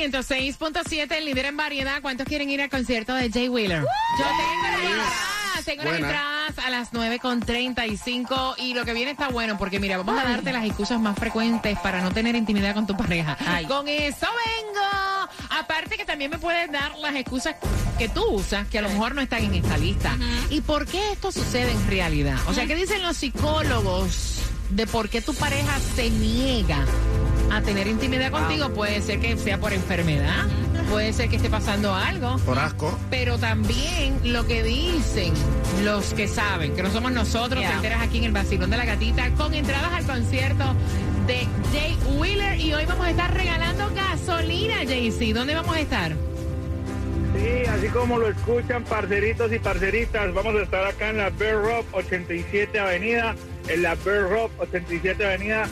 106.7, el líder en variedad. ¿Cuántos quieren ir al concierto de Jay Wheeler? Yo tengo las entradas, tengo las entradas a las 9.35 y lo que viene está bueno porque mira, vamos a darte las excusas más frecuentes para no tener intimidad con tu pareja. Con eso vengo. Aparte que también me puedes dar las excusas que tú usas, que a lo mejor no están en esta lista. ¿Y por qué esto sucede en realidad? O sea, ¿qué dicen los psicólogos de por qué tu pareja se niega a tener intimidad contigo? Puede ser que sea por enfermedad, puede ser que esté pasando algo. Por asco. Pero también lo que dicen los que saben, que no somos nosotros, te enteras aquí en el Vacilón de la Gatita, con entradas al concierto de Jay Wheeler. Y hoy vamos a estar regalando gasolina, JC. ¿Dónde vamos a estar? Sí, así como lo escuchan, parceritos y parceritas, vamos a estar acá en la Bear Rock 87 Avenida, en la Bear Rock 87 Avenida,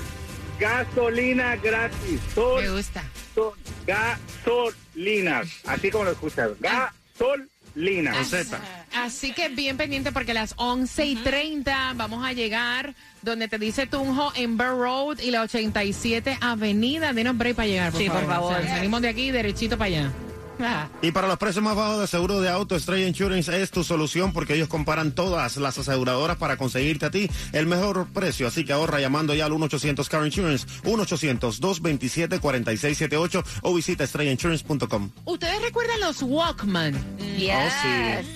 gasolina gratis, Me gusta. son gasolinas, así como lo escuchan, gasolinas. Con Z. Así que bien pendiente porque a las 11 y 30 vamos a llegar donde te dice Tunjo en Burr Road y la 87 Avenida. Denos break para llegar, por Sí, por favor. favor. O sea, salimos de aquí derechito para allá. Y para los precios más bajos de seguro de auto, Stray Insurance es tu solución porque ellos comparan todas las aseguradoras para conseguirte a ti el mejor precio. Así que ahorra llamando ya al 1-800 Car Insurance, 1-800-227-4678 o visita strayinsurance.com. ¿Ustedes recuerdan los Walkman? Yes.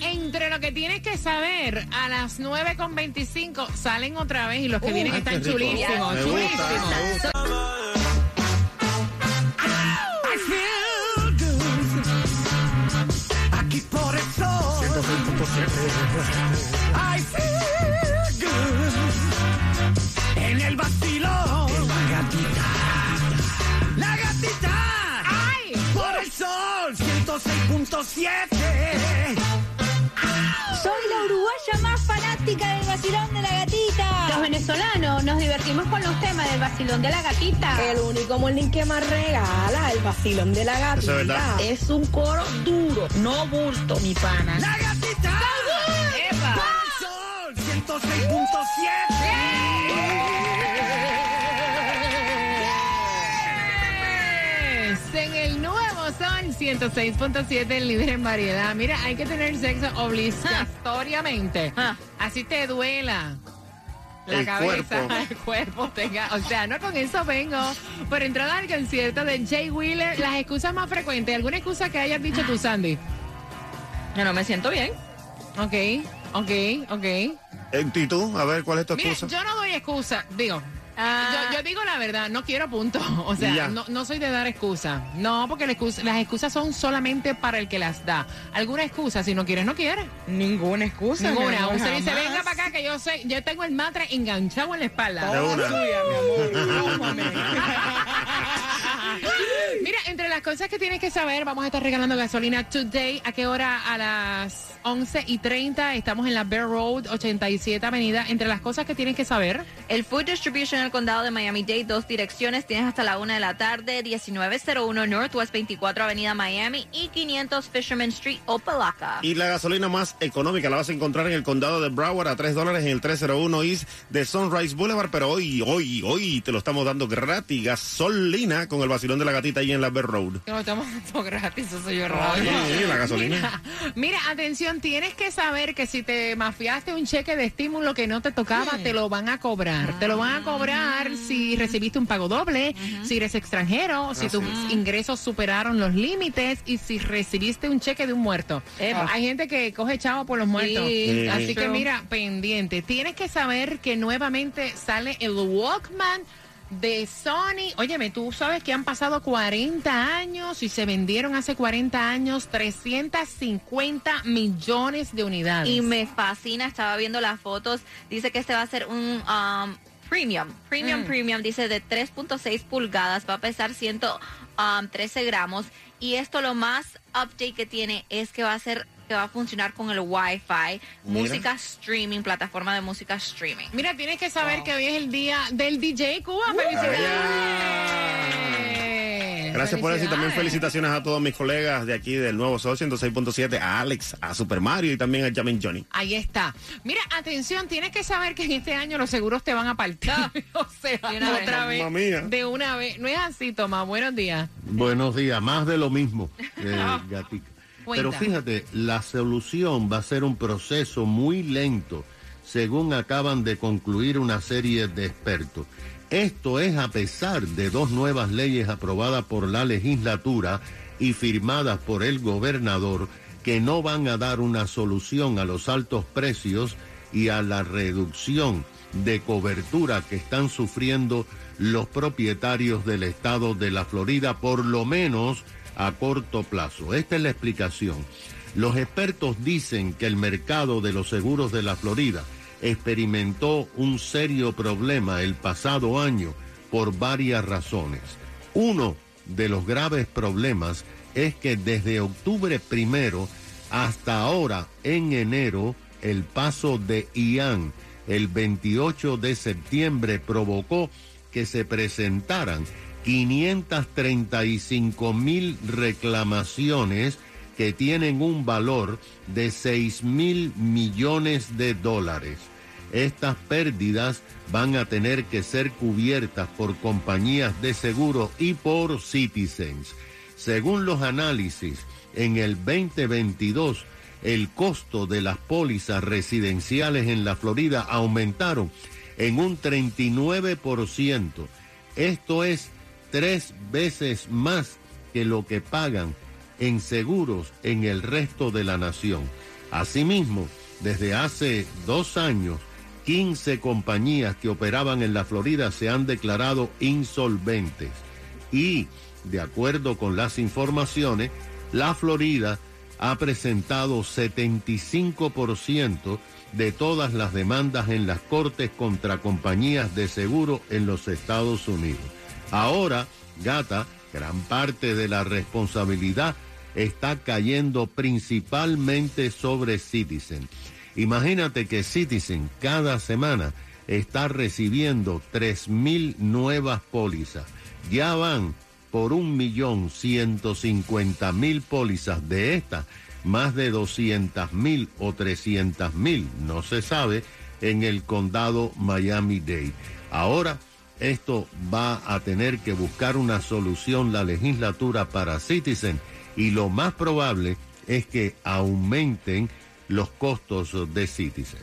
Entre lo que tienes que saber, a las 9.25 salen otra vez y los que vienen ay, están chulísimos. Me gusta, chulísimos. me gusta. I feel good. En el vacilón. La gatita. La gatita. ¡Ay! Por el sol. 106.7. Soy la uruguaya más fanática del vacilón de la gatita. Los venezolanos nos divertimos con los temas del vacilón de la gatita. El único morning que más regala el vacilón de la gatita. Eso es verdad. Es un coro duro, no bulto, mi pana. La el sol. 106.7. En el nuevo Sol 106.7, el líder en variedad. Mira, hay que tener sexo obligatoriamente. Ah. Así te duela. La El cabeza, cuerpo. el cuerpo tenga. O sea, no con eso vengo. Por entrada al concierto de Jay Wheeler, las excusas más frecuentes. ¿Alguna excusa que hayas dicho tú, Sandy? Yo no me siento bien. Ok, ok, ok. ¿Y tú? A ver, ¿cuál es tu Mira, excusa? yo no doy excusa. Digo, Ah. yo, yo digo la verdad, no quiero punto. O sea, no, no soy de dar excusa. No, porque la excusa- las excusas son solamente para el que las da. ¿Alguna excusa? Si no quieres, no quieres. Ninguna excusa. Ninguna. Usted dice, venga para acá que yo sé, yo tengo el matre enganchado en la espalda. Mira, entre las cosas que tienes que saber, vamos a estar regalando gasolina today. ¿A qué hora? A las 11 y 30. Estamos en la Bear Road, 87 Avenida. Entre las cosas que tienes que saber, El Food Distribution en el condado de Miami-Dade, dos direcciones. Tienes hasta la una de la tarde, 1901 Northwest 24 Avenida Miami y 500 Fisherman Street, Opalaca. Y la gasolina más económica la vas a encontrar en el condado de Broward a 3 dólares en el 301 East de Sunrise Boulevard. Pero hoy, hoy, hoy te lo estamos dando gratis. Gasolina con el vacilón de la gatita ahí en la Bear Road. que lo estamos dando gratis, eso soy yo la gasolina. Mira, mira, atención, tienes que saber que si te mafiaste un cheque de estímulo que no te tocaba, te lo van a cobrar. Te lo van a cobrar si recibiste un pago doble, si eres extranjero, si tus ingresos superaron los límites y si recibiste un cheque de un muerto. Epa. Hay gente que coge chavo por los muertos. Sí, Así sí. que mira, pendiente. Tienes que saber que nuevamente sale el Walkman de Sony. Óyeme, tú sabes que han pasado 40 años y se vendieron hace 40 años 350 millones de unidades. Y me fascina, estaba viendo las fotos. Dice que este va a ser un um, premium. Premium, Mm. premium, dice de 3.6 pulgadas, va a pesar 113 gramos. Y esto lo más update que tiene es que va a ser que va a funcionar con el Wi-Fi, música streaming, plataforma de música streaming. Mira, tienes que saber que hoy es el día del DJ Cuba. ¡Felicidades! Gracias por eso y también felicitaciones a todos mis colegas de aquí del nuevo Sol 106.7, a Alex, a Super Mario y también a Jamin Johnny. Ahí está. Mira, atención, tienes que saber que en este año los seguros te van a partir. o sea, De una vez. otra vez. Mamma mía. De una vez. No es así, Tomás. Buenos días. Buenos días, más de lo mismo, eh, Gatica. Cuenta. Pero fíjate, la solución va a ser un proceso muy lento, según acaban de concluir una serie de expertos. Esto es a pesar de dos nuevas leyes aprobadas por la legislatura y firmadas por el gobernador que no van a dar una solución a los altos precios y a la reducción de cobertura que están sufriendo los propietarios del estado de la Florida, por lo menos a corto plazo. Esta es la explicación. Los expertos dicen que el mercado de los seguros de la Florida experimentó un serio problema el pasado año por varias razones. Uno de los graves problemas es que desde octubre primero hasta ahora, en enero, el paso de Ian el 28 de septiembre provocó que se presentaran 535 mil reclamaciones que tienen un valor de 6 mil millones de dólares. Estas pérdidas van a tener que ser cubiertas por compañías de seguro y por Citizens. Según los análisis, en el 2022 el costo de las pólizas residenciales en la Florida aumentaron en un 39%. Esto es tres veces más que lo que pagan en seguros en el resto de la nación. Asimismo, desde hace dos años, 15 compañías que operaban en la Florida se han declarado insolventes. Y, de acuerdo con las informaciones, la Florida ha presentado 75% de todas las demandas en las cortes contra compañías de seguro en los Estados Unidos. Ahora, Gata, gran parte de la responsabilidad está cayendo principalmente sobre Citizen. Imagínate que Citizen cada semana está recibiendo 3.000 nuevas pólizas. Ya van por un millón ciento cincuenta mil pólizas de estas, más de 200 mil o 300 mil, no se sabe, en el condado Miami-Dade. Ahora, esto va a tener que buscar una solución la legislatura para Citizen y lo más probable es que aumenten los costos de Citizen.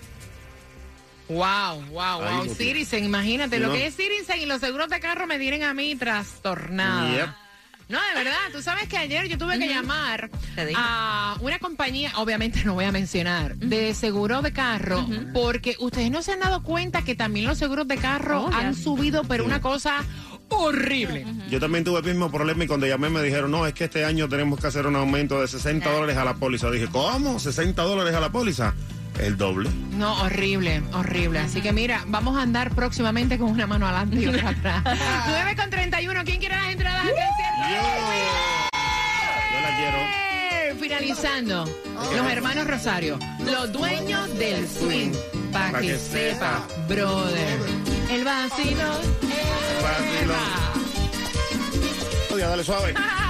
Wow, wow, Ahí wow. Citizen, imagínate, lo que es Citizen y los seguros de carro me tienen a mí trastornada. Yep. No, de verdad, tú sabes que ayer yo tuve que llamar a una compañía, obviamente no voy a mencionar, de seguro de carro, porque ustedes no se han dado cuenta que también los seguros de carro Oh, ya. han subido, pero una cosa horrible. Yo también tuve el mismo problema y cuando llamé me dijeron, no, es que este año tenemos que hacer un aumento de 60 dólares a la póliza. Dije, ¿cómo? ¿60 dólares a la póliza? El doble. No, horrible, horrible. Así que mira, vamos a andar próximamente con una mano adelante y otra atrás. 9 con 31, ¿quién quiere las entradas concierto? Yo la quiero. Finalizando, los hermanos Rosario, los dueños del swing. Pa' Pa' que que sepa, brother. El vacilo. Vacilón. Oye, dale suave.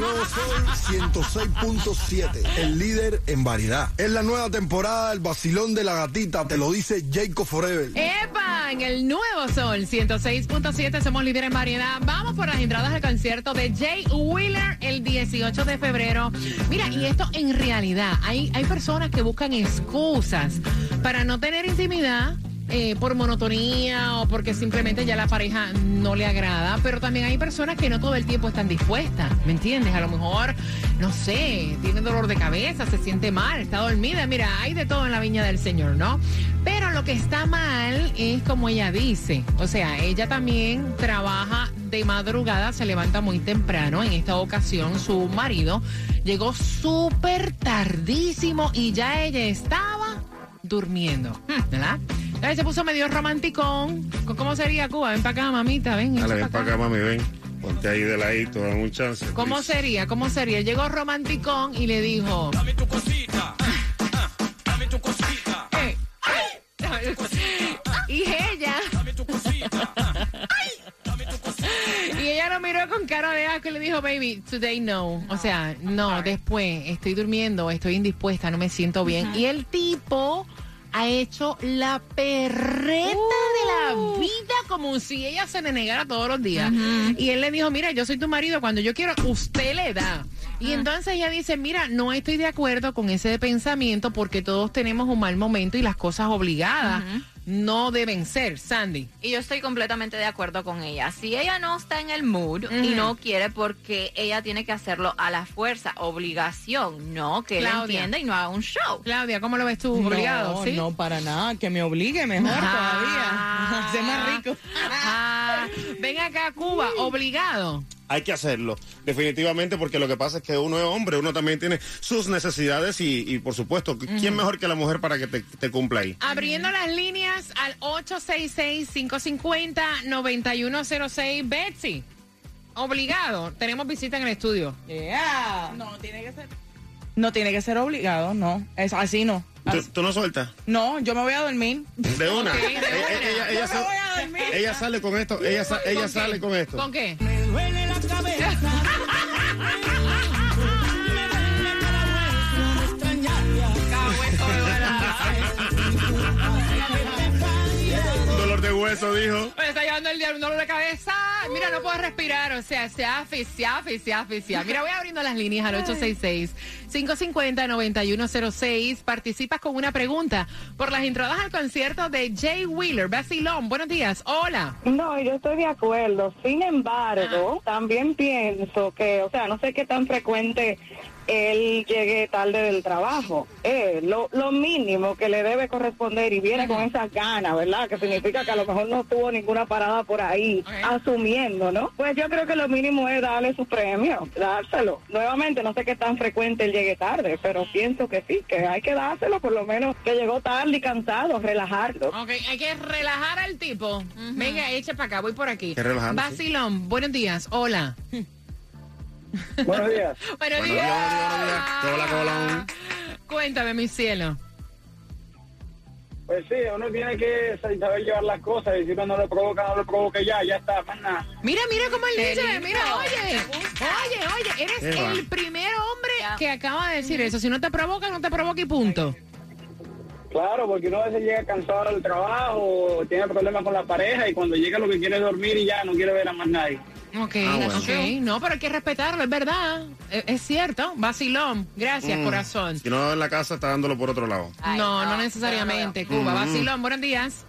Nuevo Sol 106.7, el líder en variedad. Es la nueva temporada del vacilón de la gatita, te lo dice Jacob Forever. ¡Epa! En el nuevo sol 106.7 somos líderes en variedad. Vamos por las entradas al concierto de Jay Wheeler el 18 de febrero. Mira, y esto en realidad, hay, hay personas que buscan excusas para no tener intimidad. Eh, por monotonía o porque simplemente ya la pareja no le agrada, pero también hay personas que no todo el tiempo están dispuestas, ¿me entiendes? A lo mejor, no sé, tiene dolor de cabeza, se siente mal, está dormida, mira, hay de todo en la viña del Señor, ¿no? Pero lo que está mal es como ella dice, o sea, ella también trabaja de madrugada, se levanta muy temprano, en esta ocasión su marido llegó súper tardísimo y ya ella estaba durmiendo, ¿verdad? Se puso medio romanticón. ¿Cómo sería Cuba? Ven para acá, mamita, ven. Dale, ven pa' para acá, mami, ven. Ponte ahí de ladito, dame un chance. ¿Cómo please. sería? ¿Cómo sería? Llegó romanticón y le dijo. Dame tu cosita. Dame tu cosita. Y ella. Y ella lo miró con cara de asco y le dijo, baby, today no. O sea, no, después estoy durmiendo, estoy indispuesta, no me siento bien. Y el tipo ha hecho la perreta de la vida como si ella se le negara todos los días. Y él le dijo, mira, yo soy tu marido, cuando yo quiero, usted le da. Y entonces ella dice, mira, no estoy de acuerdo con ese pensamiento porque todos tenemos un mal momento y las cosas obligadas no deben ser, Sandy. Y yo estoy completamente de acuerdo con ella. Si ella no está en el mood y no quiere porque ella tiene que hacerlo a la fuerza, obligación, no, que Claudia. entienda y no haga un show. Claudia, ¿cómo lo ves tú? Obligado, no, ¿sí? no, para nada. Que me obligue mejor Ah. todavía. Ser más rico. Ah, ven acá, Cuba, obligado. Hay que hacerlo, definitivamente, porque lo que pasa es que uno es hombre, uno también tiene sus necesidades y, y, por supuesto, ¿quién mejor que la mujer para que te, te cumpla ahí? Abriendo las líneas al 866-550-9106. Betsy, obligado. Tenemos visita en el estudio. Yeah. No, tiene que ser. No tiene que ser obligado, no. Es así no. ¿Tú, tú no sueltas? No, yo me voy a dormir. De una. De Ella, una. ella- ella Yo sa- me voy a dormir. ella sale con esto, ella, sa- ella ¿Con sale qué? con esto. ¿Con qué? Hueso, dijo. Me está llevando el diablo un dolor de cabeza. Mira, no puedo respirar. O sea, se asfixia, asfixia, asfixia. Mira, voy abriendo las líneas al 866-550-9106. Participas con una pregunta por las entradas al concierto de Jay Wheeler. Basilón, buenos días. Hola. No, yo estoy de acuerdo. Sin embargo, también pienso que, o sea, no sé qué tan frecuente él llegue tarde del trabajo. Eh, lo, lo mínimo que le debe corresponder y viene con esas ganas, ¿verdad? Que significa que a lo mejor no tuvo ninguna parada por ahí, asumiendo, ¿no? Pues yo creo que lo mínimo es darle su premio, dárselo. Nuevamente, no sé qué tan frecuente él llegue tarde, pero pienso que sí, que hay que dárselo, por lo menos que llegó tarde y cansado, relajarlo. Ok, hay que relajar al tipo. Venga, eche para acá, voy por aquí. Sí. Basilón, buenos días. Hola. Buenos días. Buenos Buenos días. días, buenos días. Hola, hola. Cuéntame, mi cielo. Pues sí, uno tiene que saber llevar las cosas y si uno no lo provoca, no lo provoca ya, ya está, más nada. Mira, mira cómo él dice. Mira, oye. Oye, oye, eres Qué va. el primer hombre Ya. que acaba de decir eso. Si no te provoca, no te provoca y punto. Claro, porque uno a veces llega cansado del trabajo, tiene problemas con la pareja y cuando llega lo que quiere es dormir y ya no quiere ver a más nadie. Ok, Ah, bueno. ok. No, pero hay que respetarlo, es verdad. Es, es cierto. Basilón, gracias, Mm. corazón. Si no en la casa, está dándolo por otro lado. Ay, no, no, no necesariamente, Cuba. Mm. Basilón, buenos días.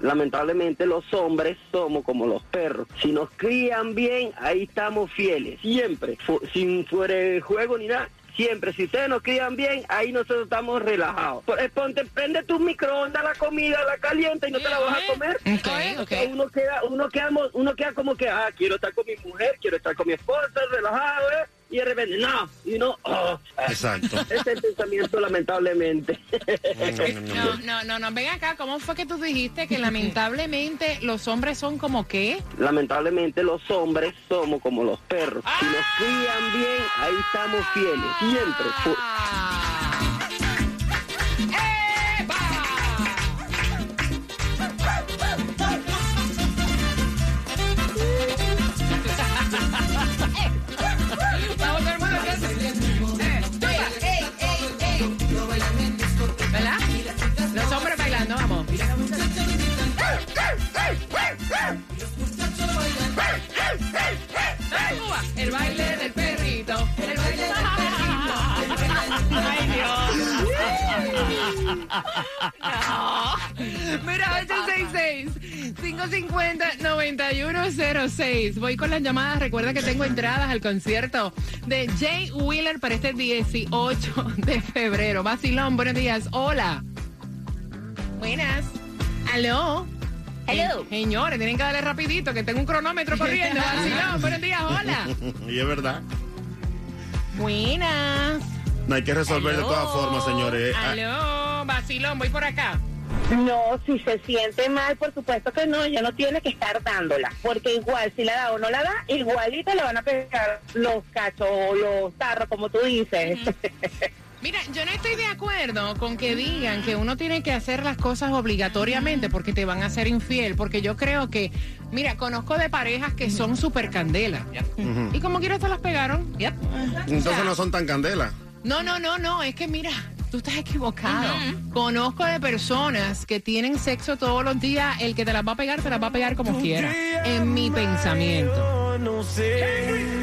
Lamentablemente los hombres somos como los perros. Si nos crían bien, ahí estamos fieles. Siempre. Fu- sin fuera de juego ni nada. Siempre. Si ustedes nos crían bien, ahí nosotros estamos relajados. Por- eh, Ponte, prende tu microondas, la comida, la calienta y no te la vas a comer. Ok, ok. Uno queda, uno queda, uno queda como que, ah, quiero estar con mi mujer, quiero estar con mi esposa, relajado, ¿eh? Y de repente, no, y no, oh. Exacto. Ese es el pensamiento, lamentablemente. No, no, no, no. Ven acá, ¿cómo fue que tú dijiste que lamentablemente los hombres son como qué? Lamentablemente los hombres somos como los perros. Si nos crían bien, ahí estamos fieles. Siempre. No. Mira, 866-550-9106. Voy con las llamadas. Recuerda que tengo entradas al concierto de Jay Wheeler para este 18 de febrero. Basilón, buenos días. Hola. Buenas. Aló. Hello. Eh, Señores, tienen que darle rapidito, que tengo un cronómetro corriendo. Basilón, buenos días. Hola. y es verdad. Buenas. No hay que resolver de todas formas, señores. Ah, Aló, Basilón, voy por acá. No, si se siente mal, por supuesto que no, ella no tiene que estar dándola, porque igual si la da o no la da, igualito le van a pegar los cachos o los tarros, como tú dices. Mira, yo no estoy de acuerdo con que digan que uno tiene que hacer las cosas obligatoriamente porque te van a hacer infiel, porque yo creo que, mira, conozco de parejas que son súper candela. Y como quieras te las pegaron. Entonces no son tan candela. No, no, no, no, es que mira, tú estás equivocado. Conozco de personas que tienen sexo todos los días, el que te las va a pegar, te las va a pegar como quiera. En mi pensamiento. No sé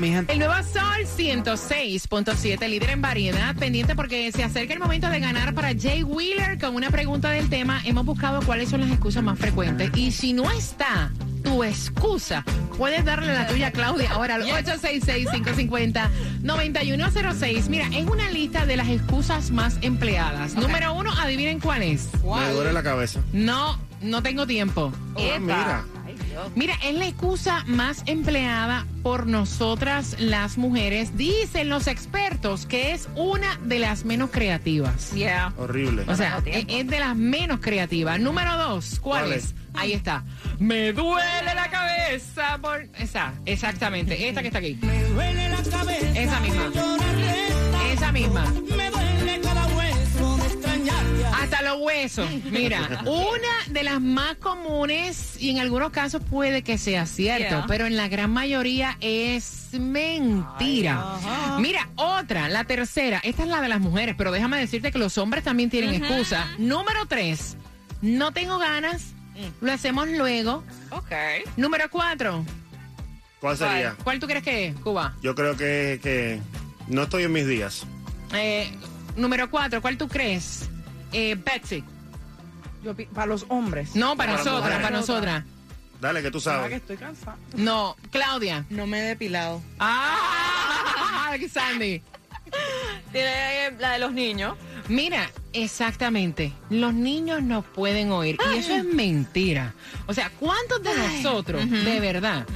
mi gente. El nuevo Sol 106.7, líder en variedad, pendiente porque se acerca el momento de ganar para Jay Wheeler con una pregunta del tema. Hemos buscado cuáles son las excusas más frecuentes. Y si no está tu excusa, puedes darle la tuya a Claudia ahora al 866-550-9106. Mira, es una lista de las excusas más empleadas. Número uno, adivinen cuál es. Me duele la cabeza. No, no tengo tiempo. Ah, mira. Mira, es la excusa más empleada por nosotras las mujeres. Dicen los expertos que es una de las menos creativas. Yeah. Horrible. O sea, es, es de las menos creativas. Número dos, ¿cuál, ¿Cuál es? es? Ahí está. Me duele la cabeza por... Esa, exactamente. Esta que está aquí. Me duele la cabeza. Esa misma. Esa misma. Me Hasta los huesos. Mira, una de las más comunes y en algunos casos puede que sea cierto, Yeah. pero en la gran mayoría es mentira. Mira, otra, la tercera, esta es la de las mujeres, pero déjame decirte que los hombres también tienen excusa. Número tres, no tengo ganas, lo hacemos luego. Ok. Número cuatro, ¿Cuál sería? ¿cuál tú crees que es, Cuba? Yo creo que, que no estoy en mis días. Eh, número cuatro, ¿cuál tú crees? Eh, Betsy. Yo pi- para los hombres. No, para Para nosotras, mujeres. para nosotras. Dale, que tú Ah, que sabes. estoy cansada. No, Claudia. No me he depilado. Ah, Sandy. Tiene la de los niños. Mira, exactamente. Los niños no pueden oír. Y eso es mentira. O sea, ¿cuántos de nosotros, de verdad,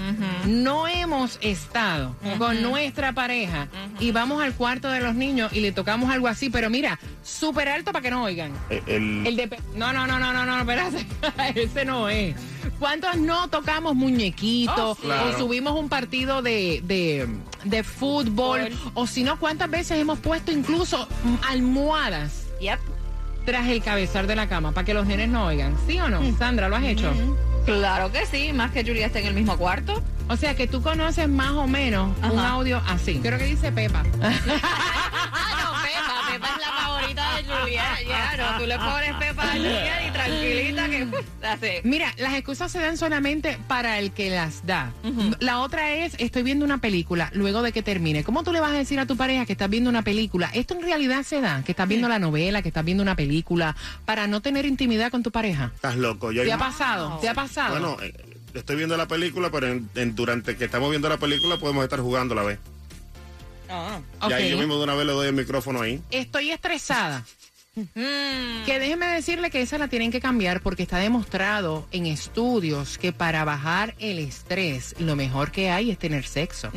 no hemos estado con nuestra pareja y vamos al cuarto de los niños y le tocamos algo así? Pero mira, súper alto para que no oigan. Eh, El, El de... pe- No, no, no, no, no, no, espérate. Ese no es. ¿Cuántos no tocamos muñequitos Oh, sí. Claro. o subimos un partido de, de, de fútbol? O si no, ¿cuántas veces hemos puesto incluso almohadas Yep. tras el cabezal de la cama para que los nenes no oigan? ¿Sí o no? Sandra, ¿lo has hecho? Claro que sí, más que Julia esté en el mismo cuarto. O sea que tú conoces más o menos un audio así. Creo que dice Pepa, Julia. Ya, no, tú le pones Pepa a Julia y tranquilita que así. Mira, las excusas se dan solamente para el que las da. La otra es, estoy viendo una película luego de que termine. ¿Cómo tú le vas a decir a tu pareja que estás viendo una película? Esto en realidad se da, que estás viendo la novela, que estás viendo una película, para no tener intimidad con tu pareja. Estás loco. Yo ¿Te ha pasado? ¿Te ha pasado? Bueno, eh, estoy viendo la película, pero en- en- durante que estamos viendo la película podemos estar jugando a la vez. Ah. Ok. Y ahí yo mismo de una vez le doy el micrófono ahí. Estoy estresada. Mm. Que déjeme decirle que esa la tienen que cambiar porque está demostrado en estudios que para bajar el estrés lo mejor que hay es tener sexo.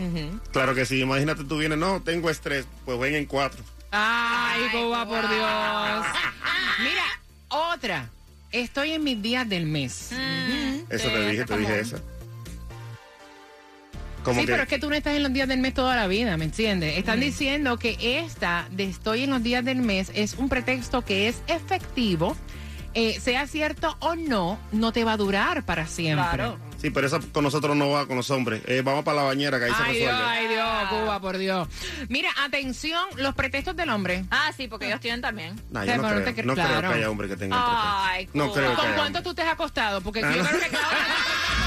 Claro que sí. Imagínate tú vienes, no, tengo estrés. Pues ven en cuatro. Ay, Cuba, por Dios. Mira, otra. Estoy en mis días del mes. Eso te dije, te dije eso. Como sí, que pero es que tú no estás en los días del mes toda la vida, ¿me entiendes? Están diciendo que esta de estoy en los días del mes es un pretexto que es efectivo. eh, sea cierto o no, no te va a durar para siempre. Claro. Sí, pero eso con nosotros no va con los hombres. Eh, vamos para la bañera que ahí se Ay Dios, resuelve. ay Dios, Cuba, por Dios. Mira, atención, los pretextos del hombre. Ah, sí, porque ellos tienen también. Nah, Pero yo no no creo, te cre- no creo claro. que haya hombre que tenga Ay, pretexto. No Cuba. creo que ¿Con haya cuánto hombre. tú te has acostado? Porque Ah, yo no. creo que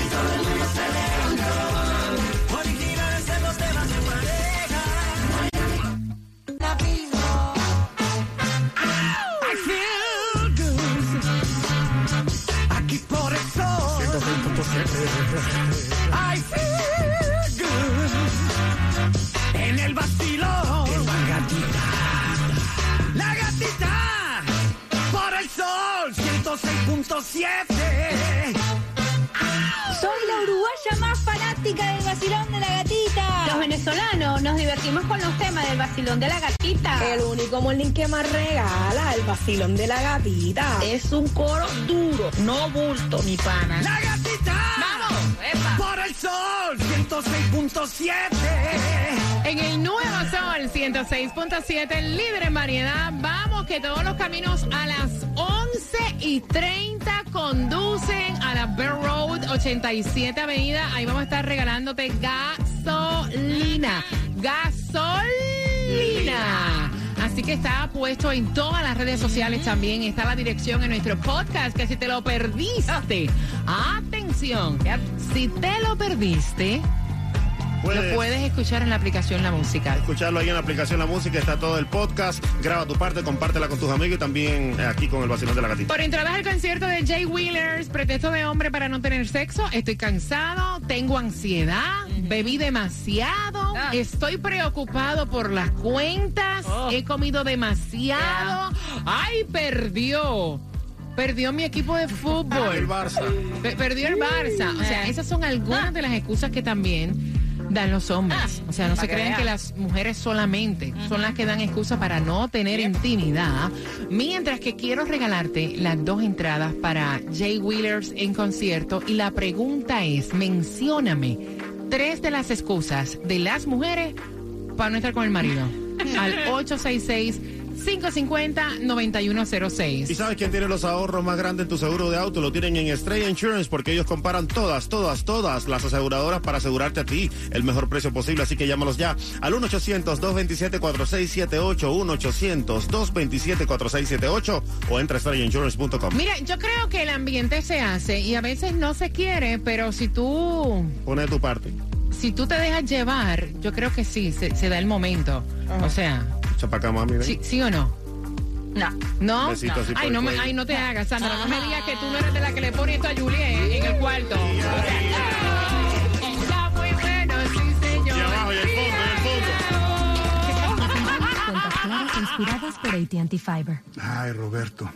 venezolanos nos divertimos con los temas del vacilón de la gatita. El único morning que más regala, el vacilón de la gatita. Es un coro duro, no bulto, mi pana. La gatita. ¡Vamos! ¡Epa! Por el sol 106.7. En el nuevo sol 106.7, el líder en variedad. Vamos, que todos los caminos a las 11 y 30 conducen a la Bear Road 87 Avenida. Ahí vamos a estar regalándote gasolina. Gasolina. Así que está puesto en todas las redes sociales también. Está la dirección en nuestro podcast, que si te lo perdiste, atención, si te lo perdiste, Puedes- lo puedes escuchar en la aplicación La Música. Escucharlo ahí en la aplicación La Música, está todo el podcast. Graba tu parte, compártela con tus amigos y también eh, aquí con el vacilón de la gatita. Por entradas al concierto de Jay Wheelers, pretexto de hombre para no tener sexo, estoy cansado, tengo ansiedad, bebí demasiado, estoy preocupado por las cuentas, he comido demasiado, ay, perdió. Perdió mi equipo de fútbol. El Barça. Pe- perdió el Barça. O sea, esas son algunas de las excusas que también dan los hombres. O sea, no se crean que las mujeres solamente son las que dan excusas para no tener intimidad. Mientras que quiero regalarte las dos entradas para Jay Wheelers en concierto. Y la pregunta es, mencióname tres de las excusas de las mujeres para no estar con el marido. Al 866 550-9106. ¿Y sabes quién tiene los ahorros más grandes en tu seguro de auto? Lo tienen en Estrella Insurance porque ellos comparan todas, todas, todas las aseguradoras para asegurarte a ti el mejor precio posible. Así que llámalos ya al 1-800-227-4678, 1-800-227-4678 o entra a estrellainsurance.com. Mira, yo creo que el ambiente se hace y a veces no se quiere, pero si tú, Pone de tu parte. si tú te dejas llevar, yo creo que sí, se, se da el momento. O sea, Echa pa' acá, mami. ven. ¿sí, sí o no? No. ¿No? Besito así por ay, el no me, cuello. ay, no te hagas, Sandra. No me digas que tú no eres de la que le pone esto a Juliet en el cuarto. Está muy bueno, sí, señor. Y abajo, y el fondo, y el fondo. Cuentas claras inspiradas por AT&T Fiber. Ay, Roberto,